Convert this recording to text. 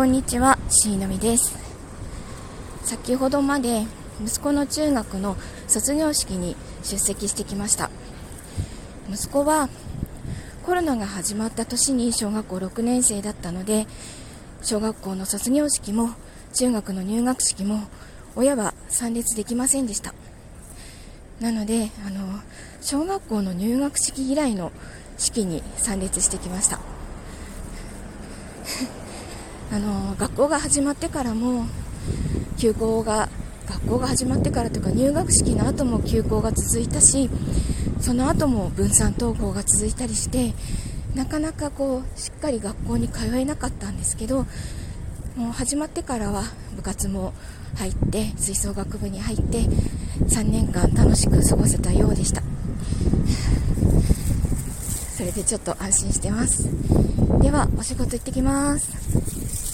こんにちは、しいのみです。先ほどまで息子の中学の卒業式に出席してきました。息子はコロナが始まった年に小学校6年生だったので、小学校の卒業式も中学の入学式も親は参列できませんでした。なので、あの、小学校の入学式以来の式に参列してきました。あの学校が始まってからも休校が学校が始まってからというか入学式の後も休校が続いたしその後も分散登校が続いたりしてなかなかこうしっかり学校に通えなかったんですけどもう始まってからは部活も入って吹奏楽部に入って3年間楽しく過ごせたようでした。それでちょっと安心してます。ではお仕事行ってきます。